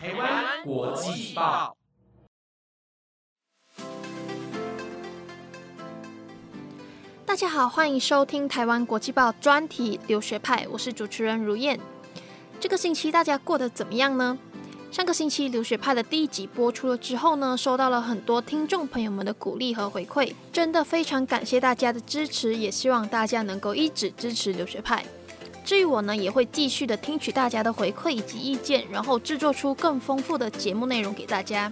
台湾国际报大家好，欢迎收听台湾国际报专题留学派，我是主持人如燕。这个星期大家过得怎么样呢？上个星期留学派的第一集播出了之后呢，收到了很多听众朋友们的鼓励和回馈，真的非常感谢大家的支持，也希望大家能够一直支持留学派。至于我呢，也会继续的听取大家的回馈以及意见，然后制作出更丰富的节目内容给大家。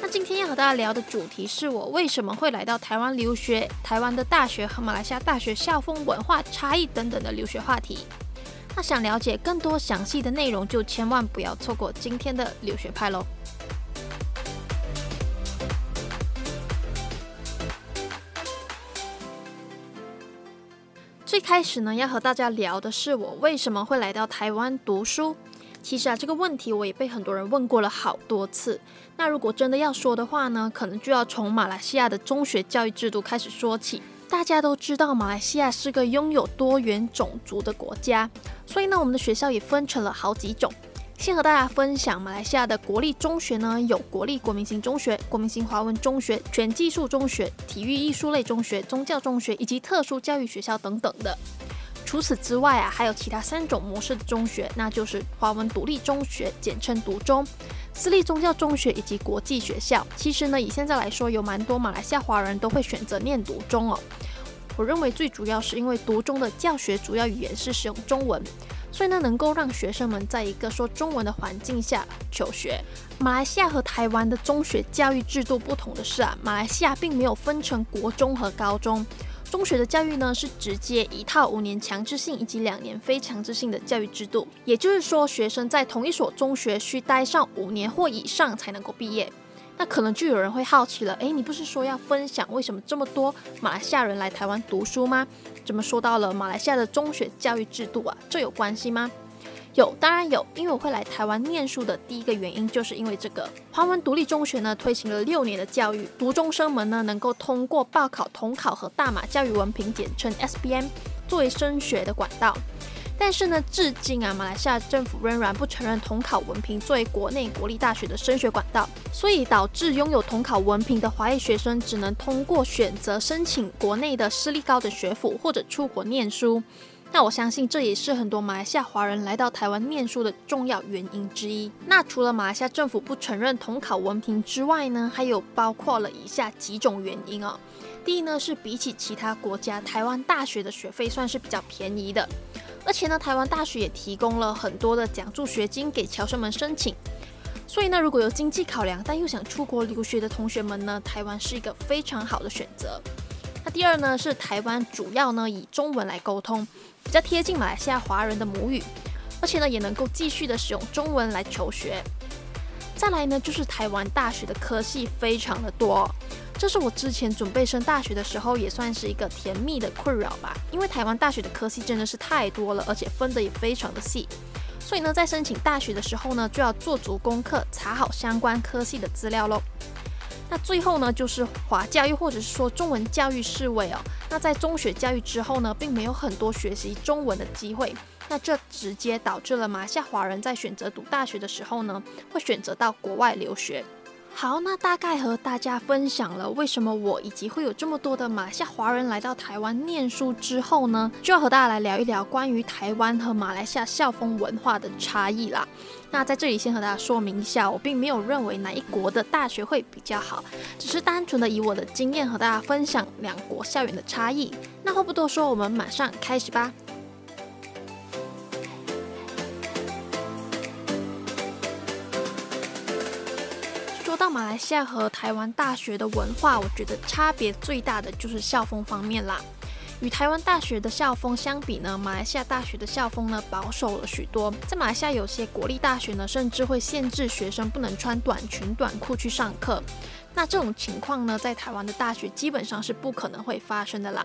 那今天要和大家聊的主题是我为什么会来到台湾留学，台湾的大学和马来西亚大学校风文化差异等等的留学话题。那想了解更多详细的内容，就千万不要错过今天的留学派喽。开始呢，要和大家聊的是我为什么会来到台湾读书。其实啊，这个问题我也被很多人问过了好多次。那如果真的要说的话呢，可能就要从马来西亚的中学教育制度开始说起。大家都知道，马来西亚是个拥有多元种族的国家，所以呢，我们的学校也分成了好几种。先和大家分享马来西亚的国立中学呢，有国立国民型中学、国民型华文中学、全技术中学、体育艺术类中学、宗教中学以及特殊教育学校等等的。除此之外啊，还有其他三种模式的中学，那就是华文独立中学，简称独中；私立宗教中学以及国际学校。其实呢，以现在来说，有蛮多马来西亚华人都会选择念独中哦。我认为最主要是因为独中的教学主要语言是使用中文。所以呢，能够让学生们在一个说中文的环境下求学。马来西亚和台湾的中学教育制度不同的是啊，马来西亚并没有分成国中和高中，中学的教育呢是直接一套五年强制性以及两年非强制性的教育制度。也就是说，学生在同一所中学需待上五年或以上才能够毕业。那可能就有人会好奇了，诶，你不是说要分享为什么这么多马来西亚人来台湾读书吗？怎么说到了马来西亚的中学教育制度啊？这有关系吗？有，当然有，因为我会来台湾念书的第一个原因就是因为这个华文独立中学呢推行了六年的教育，读中生们呢能够通过报考统考和大马教育文凭简称 SBM 作为升学的管道。但是呢，至今啊，马来西亚政府仍然不承认统考文凭作为国内国立大学的升学管道，所以导致拥有统考文凭的华裔学生只能通过选择申请国内的私立高等学府或者出国念书。那我相信这也是很多马来西亚华人来到台湾念书的重要原因之一。那除了马来西亚政府不承认统考文凭之外呢，还有包括了以下几种原因哦。第一呢，是比起其他国家，台湾大学的学费算是比较便宜的。而且呢，台湾大学也提供了很多的奖助学金给侨生们申请，所以呢，如果有经济考量但又想出国留学的同学们呢，台湾是一个非常好的选择。那第二呢，是台湾主要呢以中文来沟通，比较贴近马来西亚华人的母语，而且呢也能够继续的使用中文来求学。再来呢，就是台湾大学的科系非常的多。这是我之前准备升大学的时候，也算是一个甜蜜的困扰吧。因为台湾大学的科系真的是太多了，而且分的也非常的细，所以呢，在申请大学的时候呢，就要做足功课，查好相关科系的资料喽。那最后呢，就是华教育或者是说中文教育视为哦，那在中学教育之后呢，并没有很多学习中文的机会，那这直接导致了马来西亚华人在选择读大学的时候呢，会选择到国外留学。好，那大概和大家分享了为什么我以及会有这么多的马来西亚华人来到台湾念书之后呢，就要和大家来聊一聊关于台湾和马来西亚校风文化的差异啦。那在这里先和大家说明一下，我并没有认为哪一国的大学会比较好，只是单纯的以我的经验和大家分享两国校园的差异。那话不多说，我们马上开始吧。马来西亚和台湾大学的文化，我觉得差别最大的就是校风方面啦。与台湾大学的校风相比呢，马来西亚大学的校风呢保守了许多。在马来西亚有些国立大学呢，甚至会限制学生不能穿短裙短裤去上课。那这种情况呢，在台湾的大学基本上是不可能会发生的啦。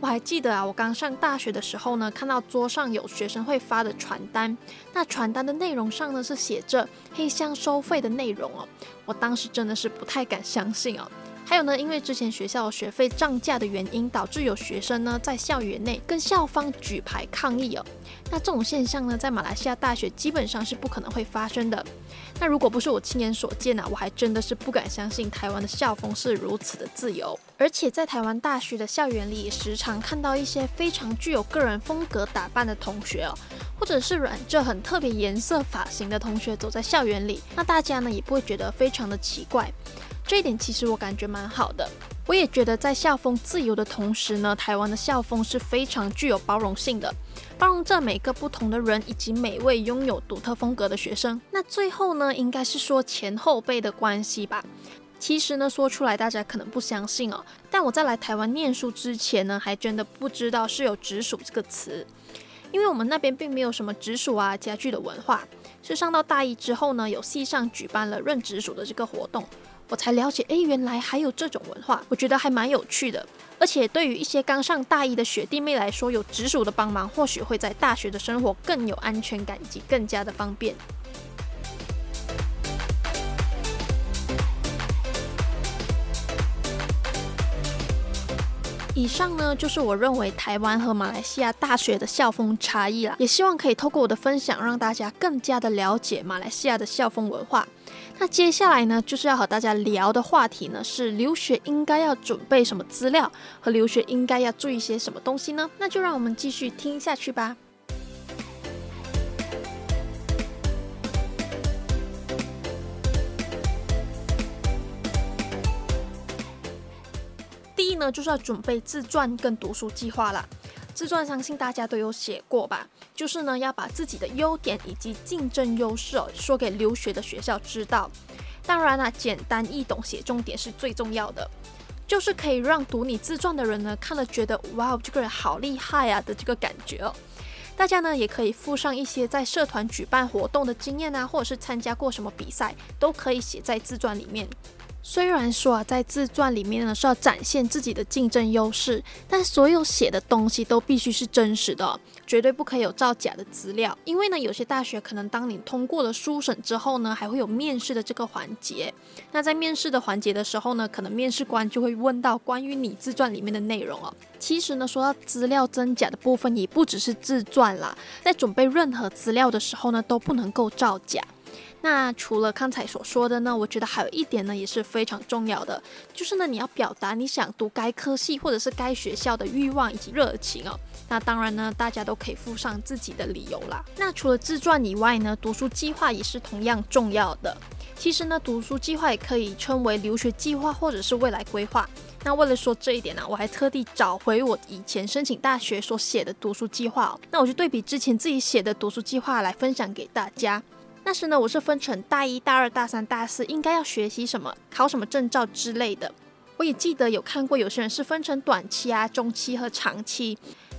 我还记得啊，我刚上大学的时候呢，看到桌上有学生会发的传单，那传单的内容上呢是写着黑箱收费的内容哦。我当时真的是不太敢相信哦。还有呢，因为之前学校学费涨价的原因，导致有学生呢在校园内跟校方举牌抗议哦。那这种现象呢，在马来西亚大学基本上是不可能会发生的。那如果不是我亲眼所见啊，我还真的是不敢相信台湾的校风是如此的自由。而且在台湾大学的校园里，时常看到一些非常具有个人风格打扮的同学哦，或者是染着很特别颜色发型的同学走在校园里，那大家呢也不会觉得非常的奇怪。这一点其实我感觉蛮好的。我也觉得在校风自由的同时呢，台湾的校风是非常具有包容性的，包容着每个不同的人以及每位拥有独特风格的学生。那最后呢，应该是说前后辈的关系吧。其实呢，说出来大家可能不相信哦，但我在来台湾念书之前呢，还真的不知道是有直属这个词，因为我们那边并没有什么直属啊家具的文化。是上到大一之后呢，有系上举办了认直属的这个活动。我才了解，哎，原来还有这种文化，我觉得还蛮有趣的。而且对于一些刚上大一的学弟妹来说，有直属的帮忙，或许会在大学的生活更有安全感以及更加的方便。以上呢，就是我认为台湾和马来西亚大学的校风差异啦。也希望可以透过我的分享，让大家更加的了解马来西亚的校风文化。那接下来呢，就是要和大家聊的话题呢，是留学应该要准备什么资料，和留学应该要注意些什么东西呢？那就让我们继续听下去吧。一呢，就是要准备自传跟读书计划了。自传相信大家都有写过吧，就是呢要把自己的优点以及竞争优势哦说给留学的学校知道。当然啦，简单易懂写重点是最重要的，就是可以让读你自传的人呢看了觉得哇，这个人好厉害啊的这个感觉哦。大家呢也可以附上一些在社团举办活动的经验啊，或者是参加过什么比赛，都可以写在自传里面。虽然说啊，在自传里面呢是要展现自己的竞争优势，但所有写的东西都必须是真实的，绝对不可以有造假的资料。因为呢，有些大学可能当你通过了书审之后呢，还会有面试的这个环节。那在面试的环节的时候呢，可能面试官就会问到关于你自传里面的内容哦。其实呢，说到资料真假的部分，也不只是自传啦，在准备任何资料的时候呢，都不能够造假。那除了刚才所说的呢，我觉得还有一点呢也是非常重要的，就是呢你要表达你想读该科系或者是该学校的欲望以及热情哦。那当然呢，大家都可以附上自己的理由啦。那除了自传以外呢，读书计划也是同样重要的。其实呢，读书计划也可以称为留学计划或者是未来规划。那为了说这一点呢，我还特地找回我以前申请大学所写的读书计划哦。那我就对比之前自己写的读书计划来分享给大家。但是呢，我是分成大一、大二、大三、大四应该要学习什么、考什么证照之类的。我也记得有看过有些人是分成短期啊、中期和长期。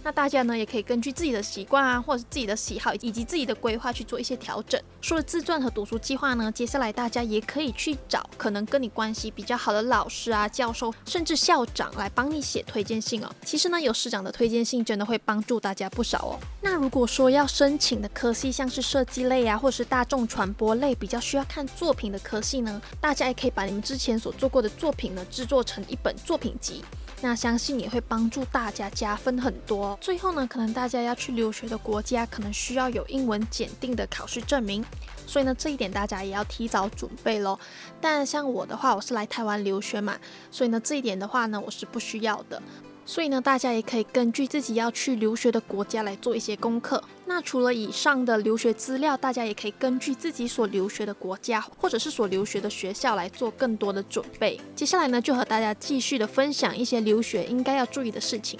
那大家呢也可以根据自己的习惯啊，或者是自己的喜好以及自己的规划去做一些调整。除了自传和读书计划呢，接下来大家也可以去找可能跟你关系比较好的老师啊、教授，甚至校长来帮你写推荐信哦。其实呢，有师长的推荐信真的会帮助大家不少哦。那如果说要申请的科系像是设计类啊，或是大众传播类比较需要看作品的科系呢，大家也可以把你们之前所做过的作品呢制作成一本作品集。那相信也会帮助大家加分很多。最后呢，可能大家要去留学的国家，可能需要有英文检定的考试证明，所以呢，这一点大家也要提早准备咯。但像我的话，我是来台湾留学嘛，所以呢，这一点的话呢，我是不需要的。所以呢，大家也可以根据自己要去留学的国家来做一些功课。那除了以上的留学资料，大家也可以根据自己所留学的国家或者是所留学的学校来做更多的准备。接下来呢，就和大家继续的分享一些留学应该要注意的事情。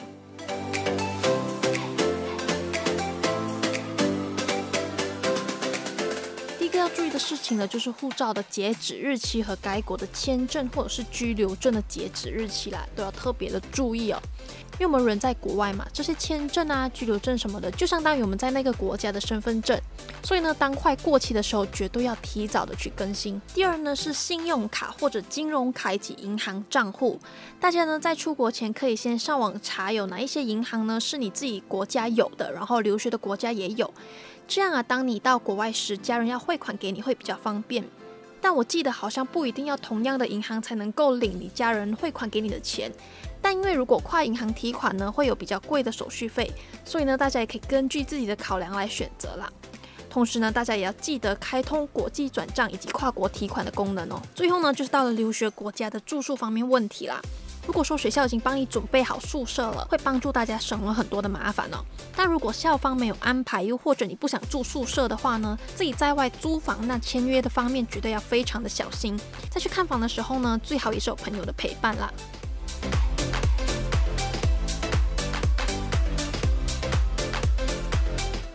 事情呢，就是护照的截止日期和该国的签证或者是居留证的截止日期啦，都要特别的注意哦。因为我们人在国外嘛，这些签证啊、居留证什么的，就相当于我们在那个国家的身份证。所以呢，当快过期的时候，绝对要提早的去更新。第二呢，是信用卡或者金融卡以及银行账户。大家呢在出国前可以先上网查有哪一些银行呢是你自己国家有的，然后留学的国家也有。这样啊，当你到国外时，家人要汇款给你会比较方便。但我记得好像不一定要同样的银行才能够领你家人汇款给你的钱。但因为如果跨银行提款呢，会有比较贵的手续费，所以呢，大家也可以根据自己的考量来选择啦。同时呢，大家也要记得开通国际转账以及跨国提款的功能哦。最后呢，就是到了留学国家的住宿方面问题啦。如果说学校已经帮你准备好宿舍了，会帮助大家省了很多的麻烦哦。但如果校方没有安排，又或者你不想住宿舍的话呢，自己在外租房，那签约的方面绝对要非常的小心。在去看房的时候呢，最好也是有朋友的陪伴啦。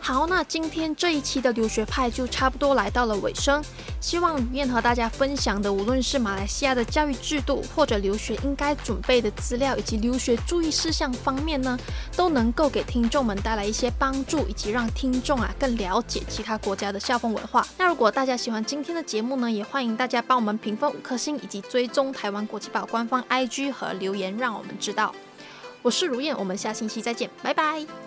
好，那今天这一期的留学派就差不多来到了尾声。希望如燕和大家分享的，无论是马来西亚的教育制度，或者留学应该准备的资料，以及留学注意事项方面呢，都能够给听众们带来一些帮助，以及让听众啊更了解其他国家的校风文化。那如果大家喜欢今天的节目呢，也欢迎大家帮我们评分五颗星，以及追踪台湾国际报官方 IG 和留言，让我们知道。我是如燕，我们下星期再见，拜拜。